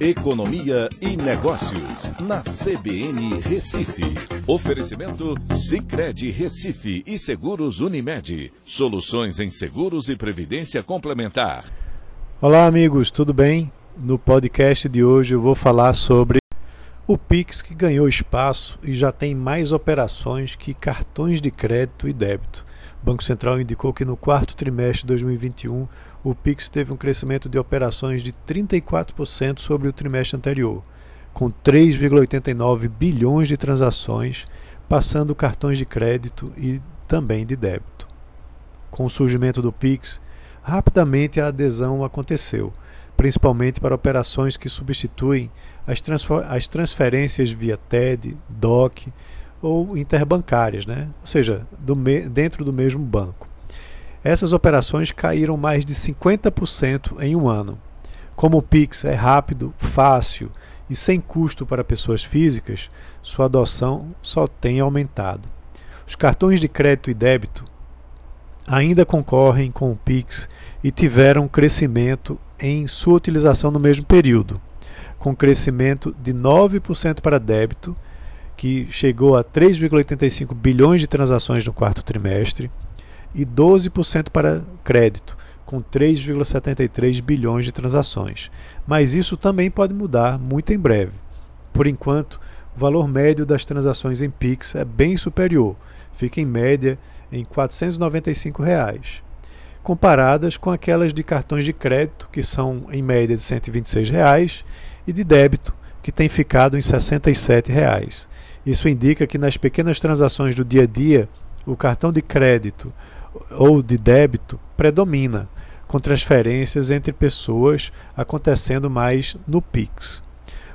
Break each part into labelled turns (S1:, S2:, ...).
S1: Economia e Negócios, na CBN Recife. Oferecimento Cicred Recife e Seguros Unimed. Soluções em seguros e previdência complementar.
S2: Olá, amigos, tudo bem? No podcast de hoje eu vou falar sobre o Pix que ganhou espaço e já tem mais operações que cartões de crédito e débito. O Banco Central indicou que no quarto trimestre de 2021 o Pix teve um crescimento de operações de 34% sobre o trimestre anterior, com 3,89 bilhões de transações, passando cartões de crédito e também de débito. Com o surgimento do Pix, rapidamente a adesão aconteceu, principalmente para operações que substituem as, as transferências via TED, DOC ou interbancárias, né? ou seja, do dentro do mesmo banco. Essas operações caíram mais de 50% em um ano. Como o Pix é rápido, fácil e sem custo para pessoas físicas, sua adoção só tem aumentado. Os cartões de crédito e débito ainda concorrem com o Pix e tiveram crescimento em sua utilização no mesmo período, com crescimento de 9% para débito, que chegou a 3,85 bilhões de transações no quarto trimestre, e 12% para crédito, com 3,73 bilhões de transações. Mas isso também pode mudar muito em breve. Por enquanto, o valor médio das transações em Pix é bem superior, fica em média em 495 reais, comparadas com aquelas de cartões de crédito, que são em média de 126 reais, e de débito, que tem ficado em 67 reais. Isso indica que nas pequenas transações do dia a dia, o cartão de crédito ou de débito predomina, com transferências entre pessoas acontecendo mais no Pix.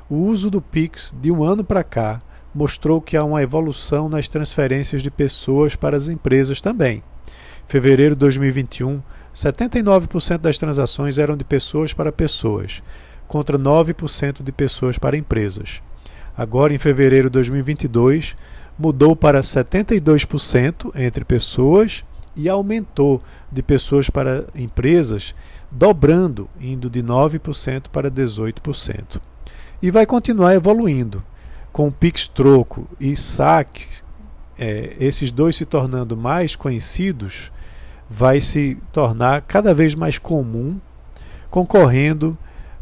S2: O uso do Pix de um ano para cá mostrou que há uma evolução nas transferências de pessoas para as empresas também. Fevereiro de 2021, 79% das transações eram de pessoas para pessoas, contra 9% de pessoas para empresas. Agora, em fevereiro de 2022, mudou para 72% entre pessoas e aumentou de pessoas para empresas, dobrando, indo de 9% para 18%. E vai continuar evoluindo, com Pix Troco e SAC, é, esses dois se tornando mais conhecidos, vai se tornar cada vez mais comum, concorrendo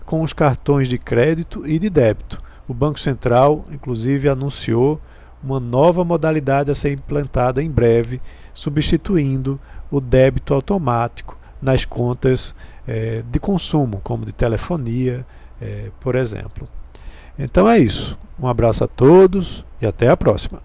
S2: com os cartões de crédito e de débito. O Banco Central, inclusive, anunciou uma nova modalidade a ser implantada em breve, substituindo o débito automático nas contas é, de consumo, como de telefonia, é, por exemplo. Então é isso. Um abraço a todos e até a próxima.